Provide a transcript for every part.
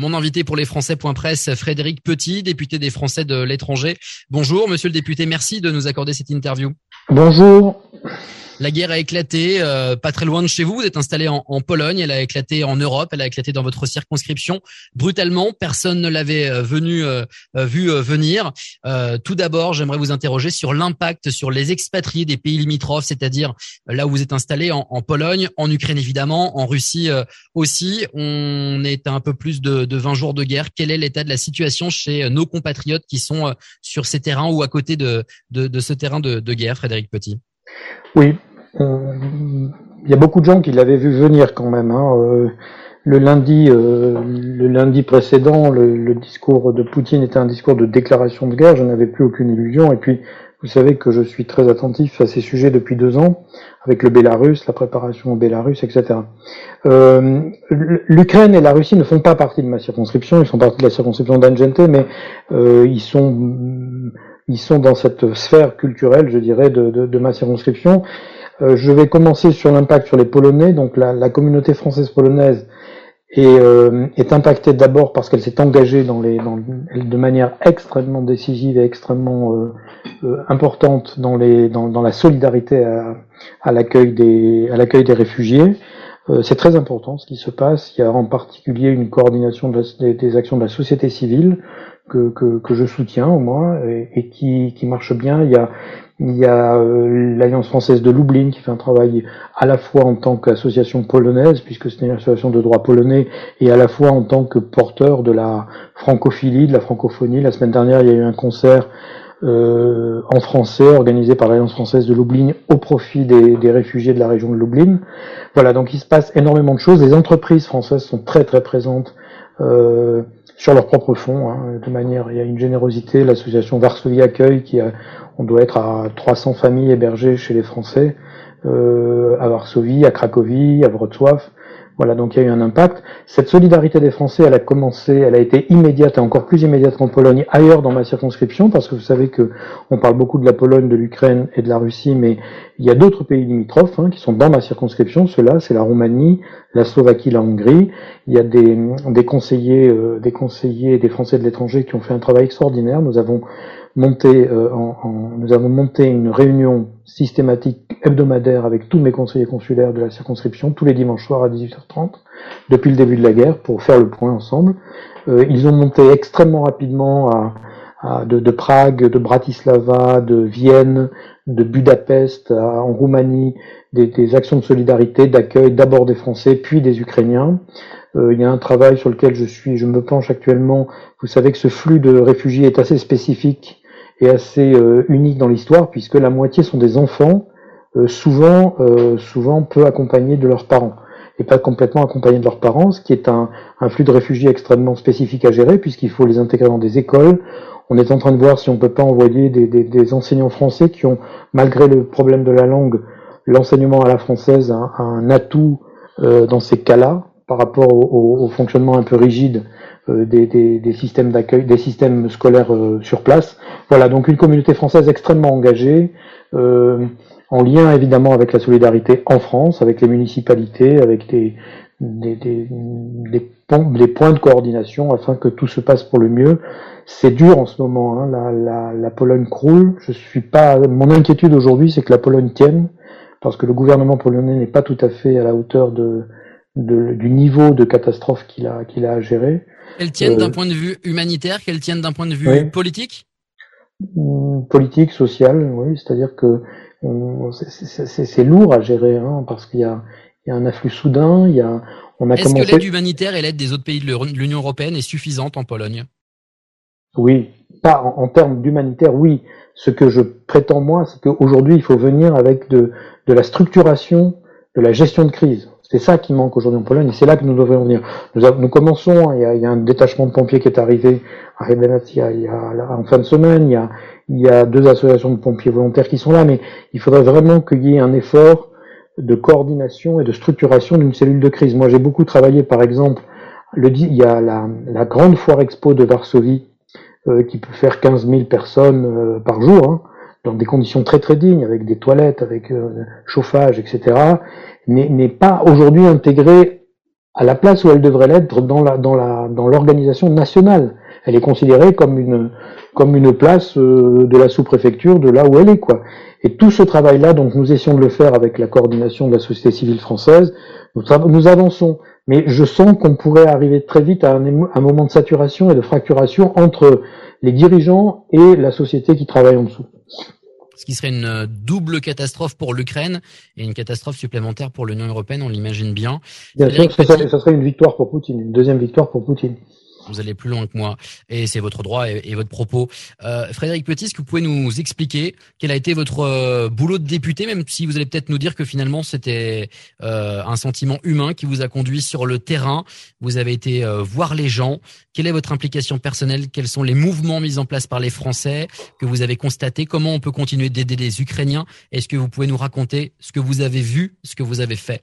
Mon invité pour les Français.presse, Frédéric Petit, député des Français de l'étranger. Bonjour, monsieur le député, merci de nous accorder cette interview. Bonjour. La guerre a éclaté, euh, pas très loin de chez vous. Vous êtes installé en, Pologne. Elle a éclaté en Europe. Elle a éclaté dans votre circonscription brutalement. Personne ne l'avait euh, venu euh, vu venir. tout d'abord, j'aimerais vous interroger sur l'impact sur les expatriés des pays limitrophes, c'est-à-dire là où vous êtes installé en, Pologne, en Ukraine évidemment, en Russie aussi. On est à un peu plus de, de 20 jours de guerre. Quel est l'état de la situation chez nos compatriotes qui sont sur ces terrains ou à côté de, de, de ce terrain de, de guerre, Frédéric Petit? Oui, il y a beaucoup de gens qui l'avaient vu venir quand même. Hein. Euh, le lundi, euh, le lundi précédent, le, discours de Poutine était un discours de déclaration de guerre. Je n'avais plus aucune illusion. Et puis, vous savez que je suis très attentif à ces sujets depuis deux ans, avec le Bélarus, la préparation au Bélarus, etc. Euh, L'Ukraine et la Russie ne font pas partie de ma circonscription. Ils font partie de la circonscription d'Angente, mais ils sont ils sont dans cette sphère culturelle, je dirais, de, de ma circonscription. Euh, je vais commencer sur l'impact sur les Polonais. Donc la, la communauté française polonaise est, euh, est impactée d'abord parce qu'elle s'est engagée dans les, dans, de manière extrêmement décisive et extrêmement euh, importante dans, les, dans, dans, la solidarité à, à l'accueil des, des réfugiés. c'est très important ce qui se passe. Il y a en particulier une coordination des, des, actions de la société civile que, que, que je soutiens au moins et, et qui, qui marche bien. Il y a, il y a euh, l'Alliance française de Lublin qui fait un travail à la fois en tant qu'association polonaise, puisque c'est une association de droit polonais, et à la fois en tant que porteur de la francophilie, de la francophonie. La semaine dernière, il y a eu un concert euh, en français organisé par l'Alliance française de Lublin au profit des, des, réfugiés de la région de Lublin. Voilà, donc il se passe énormément de choses. Les entreprises françaises sont très très présentes. Euh, sur leur propre fonds, hein, de manière, il y a une générosité, l'association Varsovie Accueil, qui a, on doit être à 300 familles hébergées chez les Français, euh, à Varsovie, à Cracovie, à Wrocław, voilà, donc il y a eu un impact. Cette solidarité des Français, elle a commencé, elle a été immédiate et encore plus immédiate qu'en Pologne, ailleurs dans ma circonscription, parce que vous savez que on parle beaucoup de la Pologne, de l'Ukraine et de la Russie, mais il y a d'autres pays limitrophes hein, qui sont dans ma circonscription. Ceux-là, c'est la Roumanie, la Slovaquie, la Hongrie. Il y a des, des conseillers, euh, des conseillers, des Français de l'étranger qui ont fait un travail extraordinaire. Nous avons euh, nous avons monté une réunion systématique hebdomadaire avec tous mes conseillers consulaires de la circonscription tous les dimanches soirs à 18h30 depuis le début de la guerre pour faire le point ensemble. Euh, ils ont monté extrêmement rapidement à, de, Prague, de Bratislava, de Vienne, de Budapest, en Roumanie, des, des, actions de solidarité, d'accueil d'abord des Français puis des Ukrainiens. Euh, il y a un travail sur lequel je suis, je me penche actuellement. Vous savez que ce flux de réfugiés est assez spécifique est assez euh, unique dans l'histoire puisque la moitié sont des enfants, euh, souvent, euh, souvent peu accompagnés de leurs parents et pas complètement accompagnés de leurs parents, ce qui est un, un flux de réfugiés extrêmement spécifique à gérer puisqu'il faut les intégrer dans des écoles. On est en train de voir si on peut pas envoyer des, des, des enseignants français qui ont, malgré le problème de la langue, l'enseignement à la française un, un atout dans ces cas-là par rapport au, au, fonctionnement un peu rigide euh, des, des, des, systèmes d'accueil, des systèmes scolaires euh, sur place. Voilà, donc une communauté française extrêmement engagée, euh, en lien évidemment avec la solidarité en France, avec les municipalités, avec des, des, points de coordination afin que tout se passe pour le mieux. C'est dur en ce moment, hein, la, la, la, Pologne croule. Je suis pas. Mon inquiétude aujourd'hui, c'est que la Pologne tienne, parce que le gouvernement polonais n'est pas tout à fait à la hauteur de, de du niveau de catastrophe qu'il a qu'il a à gérer. Qu'elles tiennent d'un euh, point de vue humanitaire, qu'elles tiennent d'un point de vue politique? Mmh, Politique, social, oui. C'est-à-dire que c'est lourd à gérer, hein, parce qu'il y a, y a un afflux soudain, il y a, on a Est-ce que l'aide humanitaire et l'aide des autres pays de l'Union européenne est suffisante en Pologne? Oui, pas en, termes d'humanitaire, oui. Ce que je prétends moi, c'est qu'aujourd'hui, il faut venir avec de, de la structuration de la gestion de crise. C'est ça qui manque aujourd'hui en Pologne et c'est là que nous devrions venir. Nous, nous commençons, il y, a, il y, a, un détachement de pompiers qui est arrivé à Rebenatia il y a, en fin de semaine, il y, a, il y a deux associations de pompiers volontaires qui sont là, mais il faudrait vraiment qu'il y ait un effort de coordination et de structuration d'une cellule de crise. Moi j'ai beaucoup travaillé par exemple, le, il y a la, la grande foire expo de Varsovie euh, qui peut faire 15 000 personnes euh, par jour, hein, dans des conditions très très dignes, avec des toilettes, avec euh, chauffage, etc n'est pas aujourd'hui intégré à la place où elle devrait l'être dans la dans la dans l'organisation nationale. Elle est considérée comme une comme une place euh, de la sous-préfecture de là où elle est quoi. Et tout ce travail-là, donc nous essayons de le faire avec la coordination de la société civile française. Nous avançons, mais je sens qu'on pourrait arriver très vite à un, un, moment de saturation et de fracturation entre les dirigeants et la société qui travaille en dessous ce qui serait une euh, double catastrophe pour l'Ukraine et une catastrophe supplémentaire pour l'Union européenne, on l'imagine bien. Bien sûr, ça, ça serait une victoire pour Poutine, une deuxième victoire pour Poutine vous allez plus loin que moi et c'est votre droit et, votre propos. Euh, Frédéric Petit, est-ce que vous pouvez nous expliquer quel a été votre euh, boulot de député, même si vous allez peut-être nous dire que finalement c'était euh, un sentiment humain qui vous a conduit sur le terrain, vous avez été voir les gens. Quelle est votre implication personnelle? Quels sont les mouvements mis en place par les Français que vous avez constatés? Comment on peut continuer d'aider les Ukrainiens? Est-ce que vous pouvez nous raconter ce que vous avez vu, ce que vous avez fait?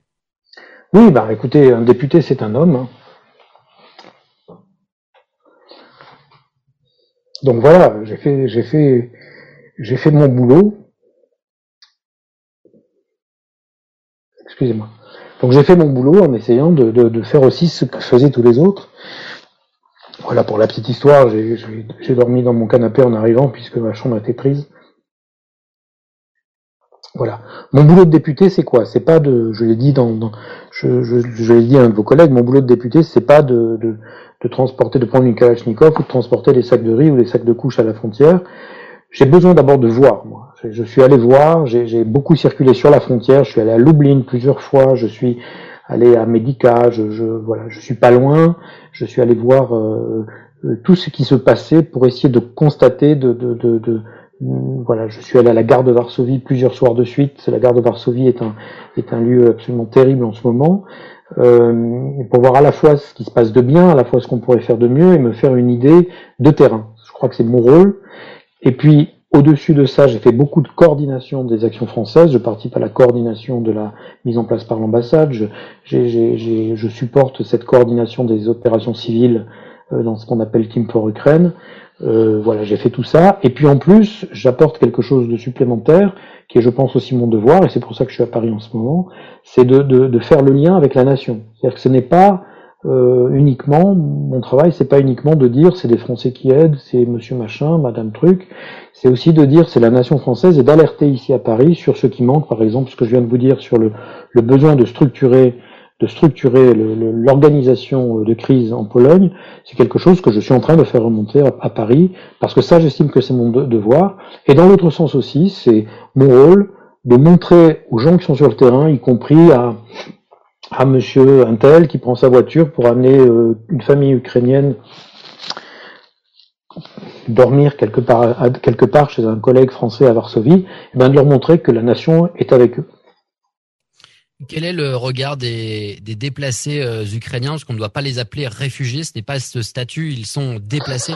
Oui, bah écoutez, un député c'est un homme. Hein. Donc voilà, j'ai fait, mon boulot. Excusez-moi. Donc j'ai fait mon boulot en essayant de, faire aussi ce que faisaient tous les autres. Voilà pour la petite histoire, j'ai dormi dans mon canapé en arrivant puisque ma chambre était prise. Voilà. Mon boulot de député, c'est quoi? C'est pas de, je l'ai dit dans, je, l'ai dit à un de vos collègues, mon boulot de député, c'est pas de, de transporter, de prendre une Kalachnikov ou de transporter des sacs de riz ou des sacs de couches à la frontière. J'ai besoin d'abord de voir, moi. Je, suis allé voir, j'ai beaucoup circulé sur la frontière, je suis allé à Lublin plusieurs fois, je suis allé à Medica, je, je voilà, je suis pas loin, je suis allé voir euh, euh, tout ce qui se passait pour essayer de constater, de, de, de, de voilà, je suis allé à la gare de Varsovie plusieurs soirs de suite. La gare de Varsovie est un, est un lieu absolument terrible en ce moment pour voir à la fois ce qui se passe de bien, à la fois ce qu'on pourrait faire de mieux et me faire une idée de terrain. Je crois que c'est mon rôle. Et puis, au-dessus de ça, j'ai fait beaucoup de coordination des actions françaises. Je participe à la coordination de la mise en place par l'ambassade. Je, je, supporte cette coordination des opérations civiles euh, dans ce qu'on appelle Team for Ukraine. Euh, voilà, j'ai fait tout ça. Et puis en plus, j'apporte quelque chose de supplémentaire, qui est, je pense, aussi mon devoir, et c'est pour ça que je suis à Paris en ce moment, c'est de, de, de, faire le lien avec la nation. C'est-à-dire que ce n'est pas euh, uniquement, mon travail, c'est pas uniquement de dire c'est des Français qui aident, c'est monsieur machin, madame truc, c'est aussi de dire c'est la nation française et d'alerter ici à Paris sur ce qui manque, par exemple, ce que je viens de vous dire sur le, le besoin de structurer de structurer l'organisation de crise en Pologne, c'est quelque chose que je suis en train de faire remonter à, Paris, parce que ça, j'estime que c'est mon devoir. Et dans l'autre sens aussi, c'est mon rôle de montrer aux gens qui sont sur le terrain, y compris à, à monsieur Intel qui prend sa voiture pour amener euh, une famille ukrainienne dormir quelque part, quelque part chez un collègue français à Varsovie, et eh bien de leur montrer que la nation est avec eux. Quel est le regard des, des déplacés euh, ukrainiens Parce qu'on ne doit pas les appeler réfugiés, ce n'est pas ce statut, ils sont déplacés.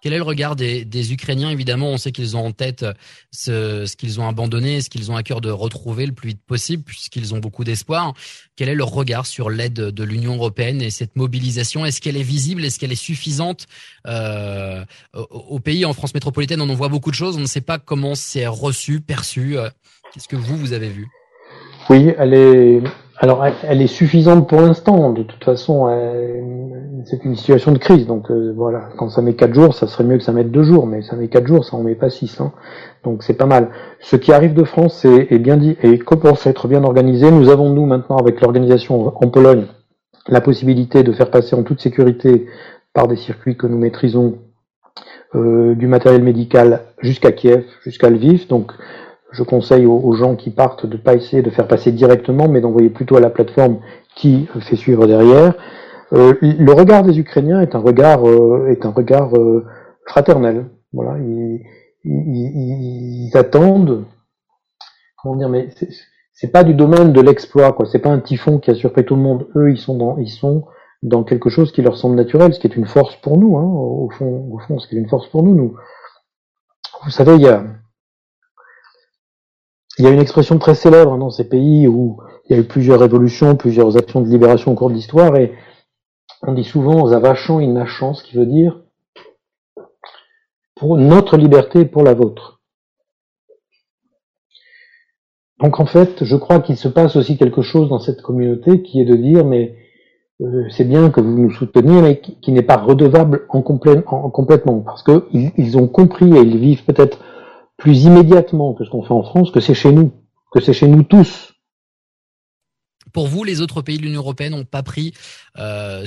Quel est le regard des, des Ukrainiens? Évidemment, on sait qu'ils ont en tête ce, ce qu'ils ont abandonné, ce qu'ils ont à cœur de retrouver le plus vite possible, puisqu'ils ont beaucoup d'espoir. Quel est leur regard sur l'aide de l'Union européenne et cette mobilisation? Est-ce qu'elle est visible? Est-ce qu'elle est suffisante euh, au, au, pays? En France métropolitaine, on en voit beaucoup de choses. On ne sait pas comment c'est reçu, perçu. Qu'est-ce que vous, vous avez vu? Oui, elle est. Alors, elle, est suffisante pour l'instant. De toute façon, c'est une situation de crise. Donc euh, voilà, quand ça met quatre jours, ça serait mieux que ça mette deux jours, mais ça met quatre jours, ça en met pas six. Hein. Donc c'est pas mal. Ce qui arrive de France est, bien dit et commence à être bien organisé. Nous avons nous maintenant avec l'organisation en Pologne la possibilité de faire passer en toute sécurité par des circuits que nous maîtrisons euh, du matériel médical jusqu'à Kiev, jusqu'à Lviv. Donc je conseille aux, gens qui partent de pas essayer de faire passer directement, mais d'envoyer plutôt à la plateforme qui fait suivre derrière. Euh, le regard des Ukrainiens est un regard euh, est un regard euh, fraternel. Voilà, ils, ils, ils, attendent. Comment dire, mais c'est pas du domaine de l'exploit, quoi. C'est pas un typhon qui a surpris tout le monde. Eux, ils sont dans ils sont dans quelque chose qui leur semble naturel, ce qui est une force pour nous, hein, au fond, au fond, ce qui est une force pour nous. Nous, vous savez, il y a il y a une expression très célèbre dans ces pays où il y a eu plusieurs révolutions, plusieurs actions de libération au cours de l'histoire, et on dit souvent Zavachon in nachant, ce qui veut dire pour notre liberté pour la vôtre. Donc en fait, je crois qu'il se passe aussi quelque chose dans cette communauté qui est de dire mais euh, c'est bien que vous nous souteniez, mais qui, n'est pas redevable en, en, complètement, parce que ils, ont compris et ils vivent peut-être plus immédiatement que ce qu'on fait en France, que c'est chez nous, que c'est chez nous tous. Pour vous, les autres pays de l'Union européenne n'ont pas pris euh,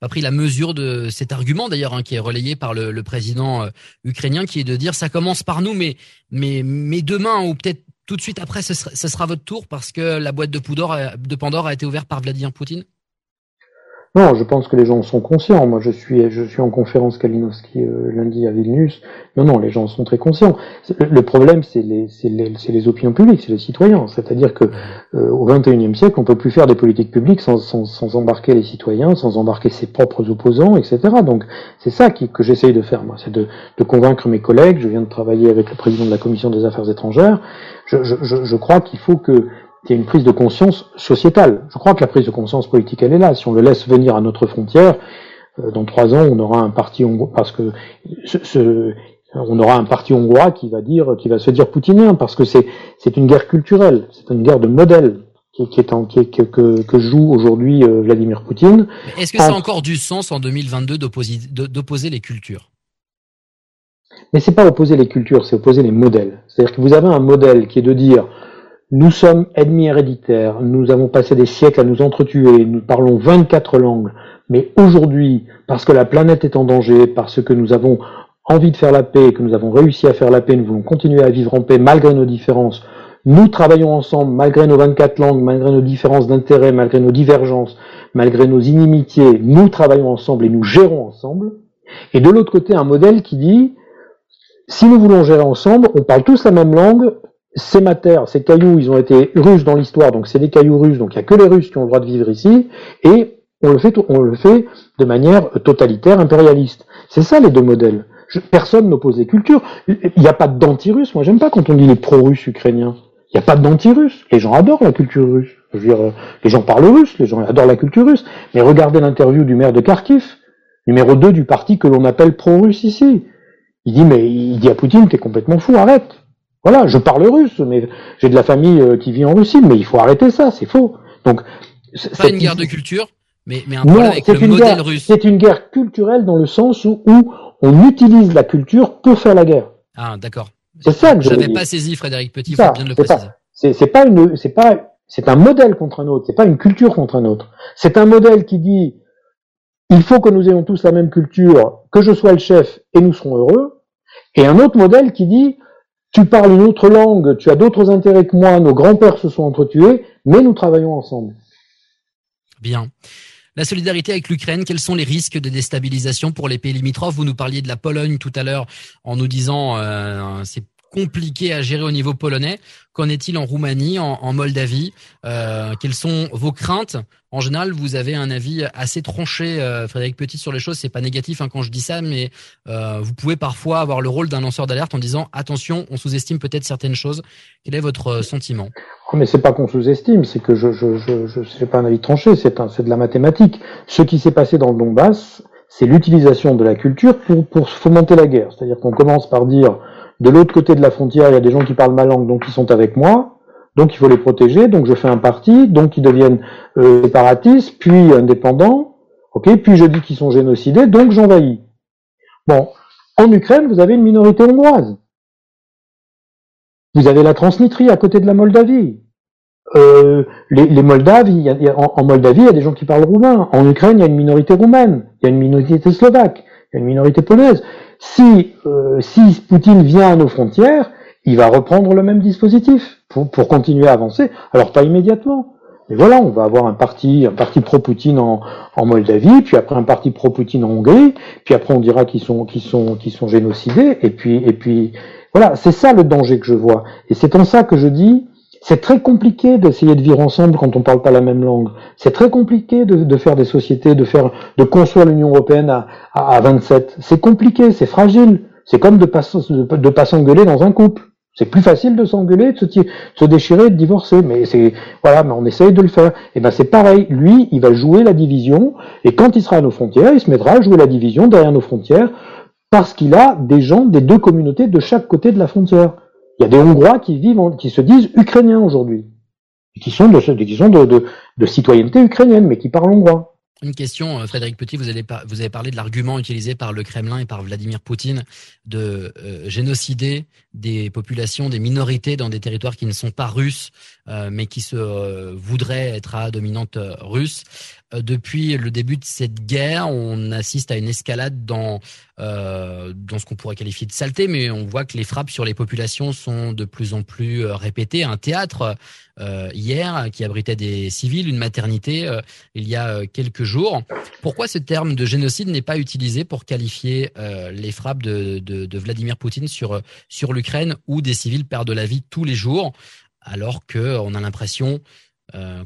pas pris la mesure de cet argument d'ailleurs hein, qui est relayé par le, le président euh, ukrainien, qui est de dire ça commence par nous, mais mais mais demain ou peut-être tout de suite après, ce sera, ce sera votre tour parce que la boîte de, Poudor, de Pandore a été ouverte par Vladimir Poutine? Non, je pense que les gens sont conscients. Moi, je suis, je suis en conférence Kalinowski euh, lundi à Vilnius. Non, non, les gens sont très conscients. Le, problème, c'est les, les, les, opinions publiques, c'est les citoyens. C'est-à-dire que euh, au XXIe siècle, on peut plus faire des politiques publiques sans, sans, sans, embarquer les citoyens, sans embarquer ses propres opposants, etc. Donc, c'est ça qui, que j'essaye de faire, moi, c'est de, de, convaincre mes collègues. Je viens de travailler avec le président de la commission des affaires étrangères. Je, je, je crois qu'il faut que il y a une prise de conscience sociétale. Je crois que la prise de conscience politique, elle est là. Si on le laisse venir à notre frontière, euh, dans trois ans, on aura un parti hongrois, parce que ce, on aura un parti hongrois qui va dire, qui va se dire poutinien, parce que c'est c'est une guerre culturelle, c'est une guerre de modèle qui, qui est en, qui, que, que joue aujourd'hui euh, Vladimir Poutine. Est-ce que ça a encore du sens en 2022 d'opposer les cultures? Mais c'est pas opposer les cultures, c'est opposer les modèles. C'est-à-dire que vous avez un modèle qui est de dire nous sommes ennemis héréditaires, nous avons passé des siècles à nous entretuer, nous parlons 24 langues, mais aujourd'hui, parce que la planète est en danger, parce que nous avons envie de faire la paix, que nous avons réussi à faire la paix, nous voulons continuer à vivre en paix malgré nos différences, nous travaillons ensemble malgré nos 24 langues, malgré nos différences d'intérêt, malgré nos divergences, malgré nos inimitiés, nous travaillons ensemble et nous gérons ensemble. Et de l'autre côté, un modèle qui dit, si nous voulons gérer ensemble, on parle tous la même langue, ces matières, ces cailloux, ils ont été russes dans l'histoire, donc c'est des cailloux russes, donc il n'y a que les Russes qui ont le droit de vivre ici, et on le fait, on le fait de manière totalitaire, impérialiste. C'est ça les deux modèles. personne n'oppose les cultures. Il n'y a pas d'anti-russe. Moi, j'aime pas quand on dit les pro-russes ukrainiens. Il n'y a pas d'anti-russe. Les gens adorent la culture russe. Je veux dire, les gens parlent russe, les gens adorent la culture russe. Mais regardez l'interview du maire de Kharkiv, numéro 2 du parti que l'on appelle pro-russe ici. Il dit, mais il dit à Poutine, t'es complètement fou, arrête. Voilà, je parle russe, mais j'ai de la famille euh, qui vit en Russie, mais il faut arrêter ça, c'est faux. Donc, c'est pas une guerre de culture, mais, mais un problème avec le modèle russe. C'est une guerre culturelle dans le sens où, où, on utilise la culture pour faire la guerre. Ah, d'accord. C'est ça que je n'avais pas saisi, Frédéric Petit, il faut bien le préciser. C'est pas une, c'est pas, c'est un modèle contre un autre, c'est pas une culture contre un autre. C'est un modèle qui dit, il faut que nous ayons tous la même culture, que je sois le chef et nous serons heureux. Et un autre modèle qui dit, tu parles une autre langue, tu as d'autres intérêts que moi, nos grands-pères se sont entretués, mais nous travaillons ensemble. Bien. La solidarité avec l'Ukraine, quels sont les risques de déstabilisation pour les pays limitrophes? Vous nous parliez de la Pologne tout à l'heure en nous disant euh, c'est compliqué à gérer au niveau polonais. Qu'en est-il en Roumanie, en, Moldavie? Euh, Quelles sont vos craintes? En général, vous avez un avis assez tranché, euh, Frédéric Petit, sur les choses. C'est pas négatif hein, quand je dis ça, mais euh, vous pouvez parfois avoir le rôle d'un lanceur d'alerte en disant attention, on sous-estime peut-être certaines choses. Quel est votre sentiment? Oh, Mais c'est pas qu'on sous-estime, c'est que je je je, je pas un avis tranché, c'est c'est de la mathématique. Ce qui s'est passé dans le Donbass, c'est l'utilisation de la culture pour pour fomenter la guerre. C'est-à-dire qu'on commence par dire de l'autre côté de la frontière, il y a des gens qui parlent ma langue, donc ils sont avec moi. Donc il faut les protéger. Donc je fais un parti. Donc ils deviennent euh, séparatistes, puis indépendants. Ok? Puis je dis qu'ils sont génocidés. Donc j'envahis. Bon. En Ukraine, vous avez une minorité hongroise. Vous avez la Transnistrie à côté de la Moldavie. Euh, les, les, Moldaves, en, Moldavie, il y a des gens qui parlent roumain. En Ukraine, il y a une minorité roumaine. Il y a une minorité slovaque. Il y a une minorité polonaise. Si, euh, si Poutine vient à nos frontières, il va reprendre le même dispositif pour, pour continuer à avancer. Alors pas immédiatement. Mais voilà, on va avoir un parti, un parti pro-Poutine en, en, Moldavie, puis après un parti pro-Poutine en Hongrie, puis après on dira qu'ils sont, qu'ils sont, qu'ils sont génocidés, et puis, et puis, voilà, c'est ça le danger que je vois. Et c'est en ça que je dis, c'est très compliqué d'essayer de vivre ensemble quand on parle pas la même langue. C'est très compliqué de, faire des sociétés, de faire, de construire l'Union européenne à, à, à 27. C'est compliqué, c'est fragile. C'est comme de pas, de, pas s'engueuler dans un couple. C'est plus facile de s'engueuler, de se, se déchirer, de divorcer. Mais c'est, voilà, mais on essaye de le faire. Et eh ben, c'est pareil. Lui, il va jouer la division. Et quand il sera à nos frontières, il se mettra à jouer la division derrière nos frontières parce qu'il a des gens des deux communautés de chaque côté de la frontière. Il y a des Hongrois qui vivent, qui se disent ukrainiens aujourd'hui, qui sont de, qui sont de, de, de, citoyenneté ukrainienne, mais qui parlent hongrois. Une question, euh, Frédéric Petit, vous avez, vous avez parlé de l'argument utilisé par le Kremlin et par Vladimir Poutine de euh, génocider des populations, des minorités dans des territoires qui ne sont pas russes, euh, mais qui se voudraient être à dominante russe. depuis le début de cette guerre, on assiste à une escalade dans dans ce qu'on pourrait qualifier de saleté, mais on voit que les frappes sur les populations sont de plus en plus répétées. Un théâtre hier qui abritait des civils, une maternité, il y a quelques jours. Pourquoi ce terme de génocide n'est pas utilisé pour qualifier euh, les frappes de, Vladimir Poutine sur, sur l'Ukraine où des civils perdent la vie tous les jours, alors qu'on a l'impression, euh,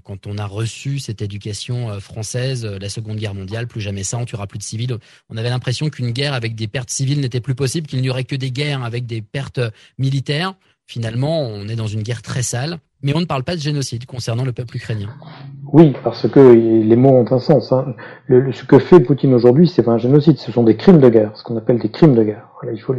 quand on a reçu cette éducation euh, française, la Seconde Guerre mondiale, plus jamais ça, on tuera plus de civils. On avait l'impression qu'une guerre avec des pertes civiles n'était plus possible, qu'il n'y aurait que des guerres avec des pertes militaires. Finalement, on est dans une guerre très sale, mais on ne parle pas de génocide concernant le peuple ukrainien. Oui, parce que les mots ont un sens. Hein. Ce que fait Poutine aujourd'hui, c'est pas un génocide, ce sont des crimes de guerre, ce qu'on appelle des crimes de guerre.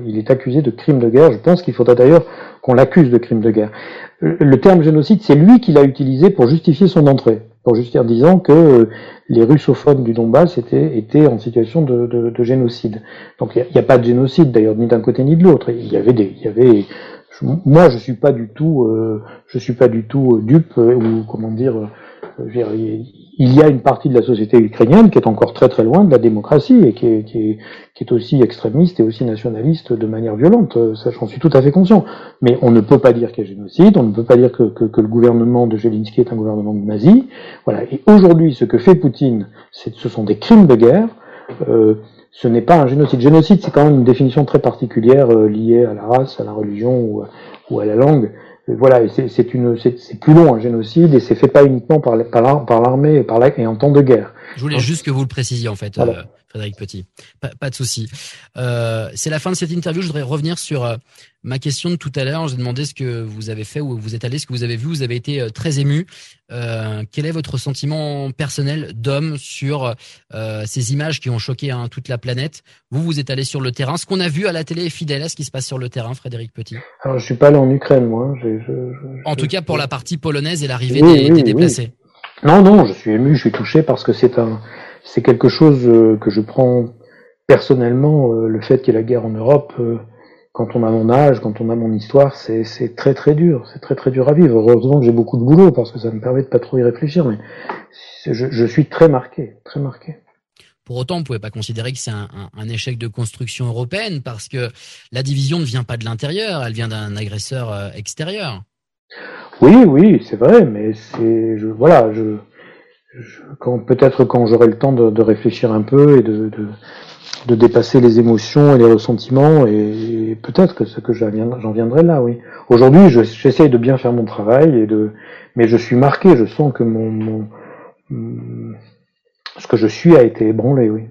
Il, est accusé de crimes de guerre. Je pense qu'il faudrait d'ailleurs qu'on l'accuse de crimes de guerre. Le, terme génocide, c'est lui qui l'a utilisé pour justifier son entrée, pour justifier en disant que euh, les russophones du Donbass étaient, en situation de, de, de génocide. Donc il n'y a, pas de génocide d'ailleurs, ni d'un côté ni de l'autre. Il y avait des, moi je suis pas du tout euh, je suis pas du tout dupe euh, ou comment dire il y a une partie de la société ukrainienne qui est encore très très loin de la démocratie et qui est, qui est, qui est aussi extrémiste et aussi nationaliste de manière violente. Ça, j'en suis tout à fait conscient. Mais on ne peut pas dire qu'il y a génocide, on ne peut pas dire que, que, que le gouvernement de Zelensky est un gouvernement de nazis. Voilà. Et aujourd'hui, ce que fait Poutine, ce sont des crimes de guerre. Euh, ce n'est pas un génocide. Génocide, c'est quand même une définition très particulière euh, liée à la race, à la religion ou, ou à la langue voilà, c'est une, c'est plus long un génocide et c'est fait pas uniquement par, par l'armée et par la, et en temps de guerre. Je voulais juste que vous le précisiez en fait, euh, Frédéric Petit. Pas, pas de souci. Euh, c'est la fin de cette interview. Je voudrais revenir sur euh, ma question de tout à l'heure. J'ai demandé ce que vous avez fait, où vous êtes allé, ce que vous avez vu. Vous avez été euh, très ému. Quel est votre sentiment personnel d'homme sur ces images qui ont choqué hein, toute la planète? Vous, vous êtes allé sur le terrain. Ce qu'on a vu à la télé est fidèle à ce qui se passe sur le terrain, Frédéric Petit Alors, je suis pas allé en Ukraine, moi. Je, je, en tout cas, pour la partie polonaise et l'arrivée des, des, déplacés. Non, non, je suis ému, je suis touché parce que c'est un, c'est quelque chose euh, que je prends personnellement. Euh, le fait qu'il y ait la guerre en Europe, euh, quand on a mon âge, quand on a mon histoire, c'est, c'est très très dur, c'est très très dur à vivre. Heureusement que j'ai beaucoup de boulot parce que ça me permet de pas trop y réfléchir, mais je, je suis très marqué, très marqué. Pour autant, on ne pouvait pas considérer que c'est un, un, un, échec de construction européenne parce que la division ne vient pas de l'intérieur, elle vient d'un agresseur extérieur. Oui, oui, c'est vrai, mais c'est, je, voilà, je, peut-être quand j'aurai le temps de, réfléchir un peu et de, de, de, dépasser les émotions et les ressentiments, et, peut-être que que j'en viendrai là, oui. Aujourd'hui, j'essaye de bien faire mon travail et de, mais je suis marqué, je sens que mon, mon ce que je suis a été ébranlé, oui.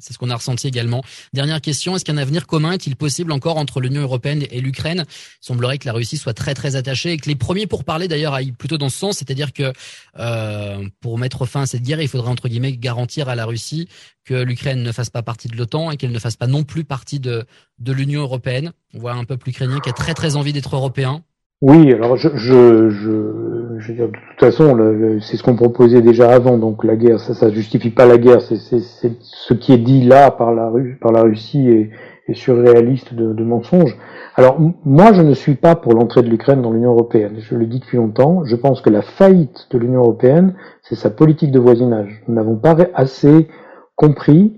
C'est ce qu'on a ressenti également. Dernière question, est-ce qu'un avenir commun est-il possible encore entre l'Union européenne et l'Ukraine? Il semblerait que la Russie soit très très attachée et que les premiers pour parler d'ailleurs aillent plutôt dans ce sens, c'est-à-dire que euh, pour mettre fin à cette guerre, il faudrait entre guillemets garantir à la Russie que l'Ukraine ne fasse pas partie de l'OTAN et qu'elle ne fasse pas non plus partie de, de l'Union européenne. On voit un peuple ukrainien qui a très très envie d'être européen. Oui, alors je, je, je, je veux dire, de toute façon, c'est ce qu'on proposait déjà avant, donc la guerre, ça, ça justifie pas la guerre, c'est ce qui est dit là par la, par la Russie est, est surréaliste de, de mensonges. Alors moi, je ne suis pas pour l'entrée de l'Ukraine dans l'Union européenne. Je le dis depuis longtemps. Je pense que la faillite de l'Union européenne, c'est sa politique de voisinage. Nous n'avons pas assez compris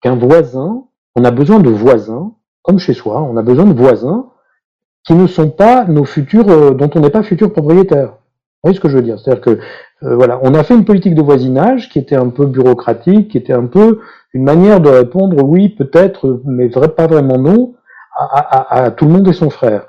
qu'un voisin, on a besoin de voisins, comme chez soi, on a besoin de voisins qui ne sont pas nos futurs, euh, dont on n'est pas futur propriétaire. Vous voyez ce que je veux dire? C'est-à-dire que euh, voilà, on a fait une politique de voisinage qui était un peu bureaucratique, qui était un peu une manière de répondre oui, peut-être, mais pas vraiment non, à, à, à, tout le monde et son frère.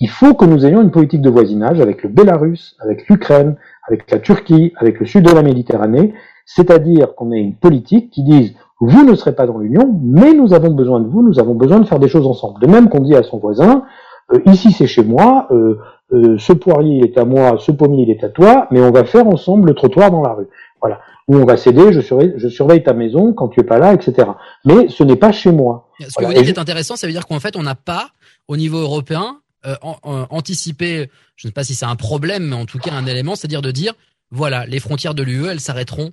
Il faut que nous ayons une politique de voisinage avec le Bélarus, avec l'Ukraine, avec la Turquie, avec le sud de la Méditerranée, c'est-à-dire qu'on ait une politique qui dise vous ne serez pas dans l'Union, mais nous avons besoin de vous, nous avons besoin de faire des choses ensemble. De même qu'on dit à son voisin, euh, ici c'est chez moi, euh, euh, ce poirier il est à moi, ce pommier il est à toi, mais on va faire ensemble le trottoir dans la rue. Voilà. Ou on va céder, je surveille, je surveille ta maison quand tu es pas là, etc. Mais ce n'est pas chez moi. Ce que vous dites est intéressant, ça veut dire qu'en fait on n'a pas, au niveau européen, euh, anticipé, je ne sais pas si c'est un problème, mais en tout cas un élément, c'est-à-dire de dire, voilà, les frontières de l'UE, elles s'arrêteront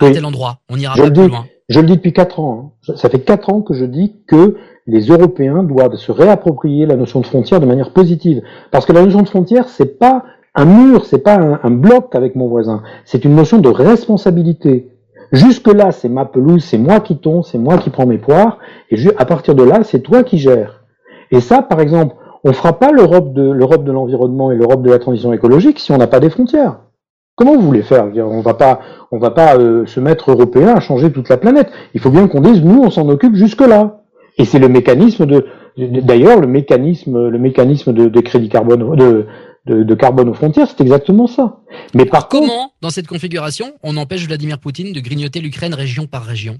à tel endroit. On ira pas plus loin. Je le dis depuis quatre ans. Hein. Ça fait quatre ans que je dis que les Européens doivent se réapproprier la notion de frontière de manière positive. Parce que la notion de frontière, c'est pas un mur, c'est pas un, bloc avec mon voisin. C'est une notion de responsabilité. Jusque-là, c'est ma pelouse, c'est moi qui tombe, c'est moi qui prends mes poires, et à partir de là, c'est toi qui gères. Et ça, par exemple, on fera pas l'Europe de l'Europe de l'environnement et l'Europe de la transition écologique si on n'a pas des frontières. Comment vous voulez faire? On va pas, on va pas euh, se mettre européen à changer toute la planète. Il faut bien qu'on dise nous, on s'en occupe jusque là. Et c'est le mécanisme de, d'ailleurs, le mécanisme, le mécanisme de, crédit carbone, de, de, carbone aux frontières, c'est exactement ça. Mais par comment, dans cette configuration, on empêche Vladimir Poutine de grignoter l'Ukraine région par région?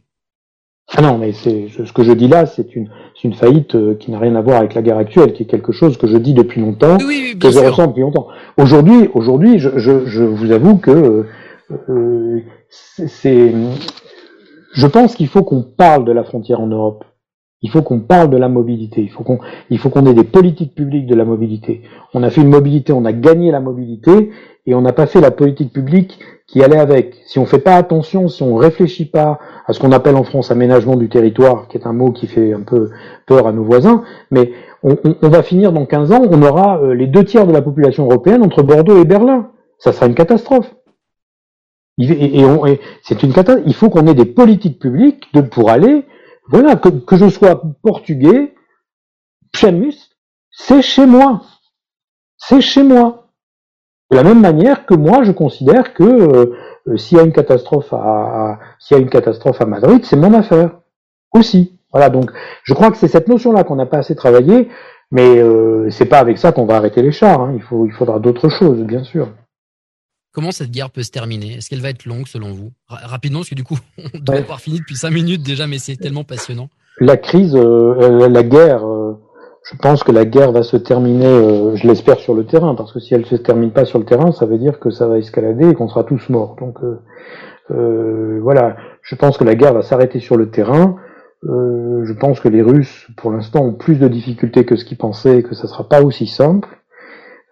Ah non, mais c'est ce que je dis là, c'est une, une faillite euh, qui n'a rien à voir avec la guerre actuelle, qui est quelque chose que je dis depuis longtemps, que je ressens depuis longtemps. Aujourd'hui, aujourd'hui, je, je, je, vous avoue que euh, euh c'est, je pense qu'il faut qu'on parle de la frontière en Europe. Il faut qu'on parle de la mobilité. Il faut qu'on, il faut qu'on ait des politiques publiques de la mobilité. On a fait une mobilité, on a gagné la mobilité, et on n'a pas fait la politique publique qui allait avec. Si on fait pas attention, si on réfléchit pas à ce qu'on appelle en France aménagement du territoire, qui est un mot qui fait un peu peur à nos voisins, mais on, va finir dans 15 ans, on aura euh, les deux tiers de la population européenne entre Bordeaux et Berlin. Ça sera une catastrophe. Et, c'est une catastrophe. Il faut qu'on ait des politiques publiques de, pour aller, voilà, que, je sois portugais, Pchemus, c'est chez moi. C'est chez moi. De la même manière que moi, je considère que euh, s'il y a une catastrophe à, s'il y a une catastrophe à Madrid, c'est mon affaire aussi. Voilà, donc je crois que c'est cette notion-là qu'on n'a pas assez travaillé, mais euh, c'est pas avec ça qu'on va arrêter les chars. Hein. Il faut, il faudra d'autres choses, bien sûr. Comment cette guerre peut se terminer? Est-ce qu'elle va être longue selon vous? Rapidement, parce que du coup, on doit avoir fini depuis cinq minutes déjà, mais c'est tellement passionnant. La crise, euh, la guerre je pense que la guerre va se terminer, euh, je l'espère, sur le terrain, parce que si elle se termine pas sur le terrain, ça veut dire que ça va escalader et qu'on sera tous morts. Donc euh, euh, voilà, je pense que la guerre va s'arrêter sur le terrain. je pense que les Russes, pour l'instant, ont plus de difficultés que ce qu'ils pensaient et que ça sera pas aussi simple.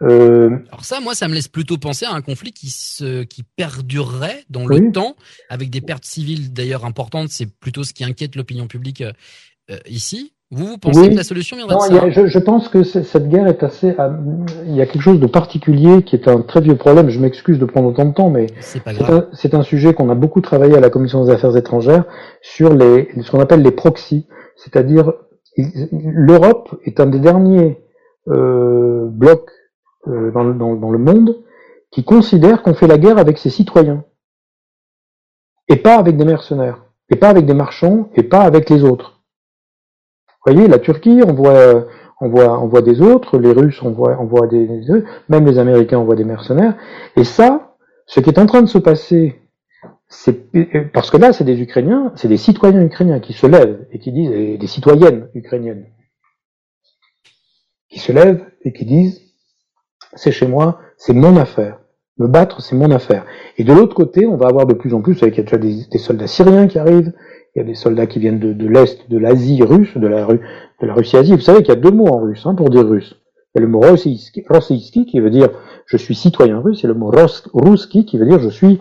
Alors ça, moi, ça me laisse plutôt penser à un conflit qui se, qui perdurerait dans le temps, avec des pertes civiles d'ailleurs importantes. C'est plutôt ce qui inquiète l'opinion publique ici. Vous, vous pensez que la solution viendrait de ça je, je, pense que cette guerre est assez. Euh, il y a quelque chose de particulier qui est un très vieux problème. Je m'excuse de prendre autant de temps, mais c'est un, un, sujet qu'on a beaucoup travaillé à la Commission des Affaires étrangères sur les, ce qu'on appelle les proxys, c'est-à-dire l'Europe est un des derniers euh, blocs euh, dans, dans, dans le monde qui considère qu'on fait la guerre avec ses citoyens. Et pas avec des mercenaires, et pas avec des marchands, et pas avec les autres. Vous voyez, la Turquie envoie, envoie, envoie des autres, les Russes envoient, envoient des, même les Américains envoient des mercenaires. Et ça, ce qui est en train de se passer, c'est parce que là, c'est des Ukrainiens, c'est des citoyens ukrainiens qui se lèvent et qui disent, et des citoyennes ukrainiennes, qui se lèvent et qui disent, c'est chez moi, c'est mon affaire. Me battre, c'est mon affaire. Et de l'autre côté, on va avoir de plus en plus, avec il y a déjà des, des soldats syriens qui arrivent, il y a des soldats qui viennent de, l'Est, de l'Asie russe, de la, de la Russie-Asie. Vous savez qu'il y a deux mots en russe hein, pour dire russe. Il y a le mot rossiyski, qui veut dire je suis citoyen russe, et le mot ruski qui veut dire je suis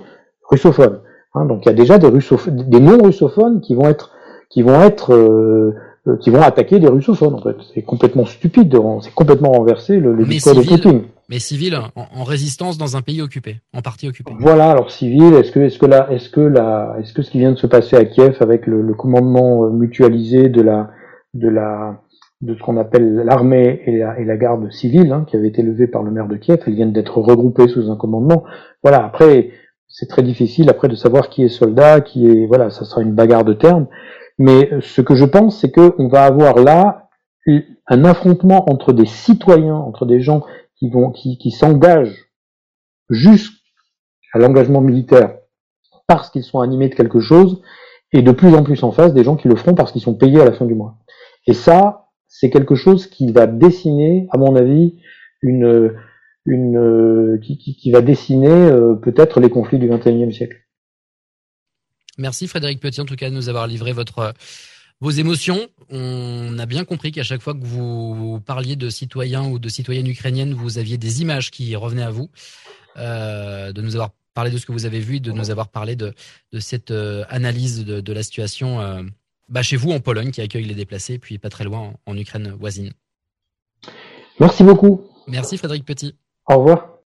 russophone. Hein, donc il y a déjà des, des non-russophones qui vont être, qui vont être, euh, qui vont attaquer des russophones. En fait, c'est complètement stupide, c'est complètement renversé le, le discours de Poutine mais civil en, résistance dans un pays occupé, en partie occupé. Voilà, alors civil, est-ce que est-ce que là, est-ce que là, est-ce que ce qui vient de se passer à Kiev avec le, le commandement euh, mutualisé de la de la de ce qu'on appelle l'armée et la, et la garde civile, hein, qui avait été levée par le maire de Kiev, elles viennent d'être regroupées sous un commandement. Voilà, après c'est très difficile après de savoir qui est soldat, qui est voilà, ça sera une bagarre de termes. Mais ce que je pense, c'est que on va avoir là un affrontement entre des citoyens, entre des gens qui vont, qui, qui s'engagent jusqu'à l'engagement militaire parce qu'ils sont animés de quelque chose, et de plus en plus en face des gens qui le feront parce qu'ils sont payés à la fin du mois. Et ça, c'est quelque chose qui va dessiner, à mon avis, une, une, qui, qui, va dessiner euh, peut-être les conflits du XXIe siècle. Merci Frédéric Petit en tout cas de nous avoir livré votre vos émotions. On a bien compris qu'à chaque fois que vous parliez de citoyens ou de citoyennes ukrainiennes, vous aviez des images qui revenaient à vous, euh, de nous avoir parler de ce que vous avez vu et de nous avoir parlé de, de cette analyse de, de, la situation bah, chez vous en Pologne qui accueille les déplacés, puis pas très loin en Ukraine voisine. Merci beaucoup. Merci Frédéric Petit. Au revoir.